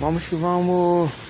Vamos que vamos.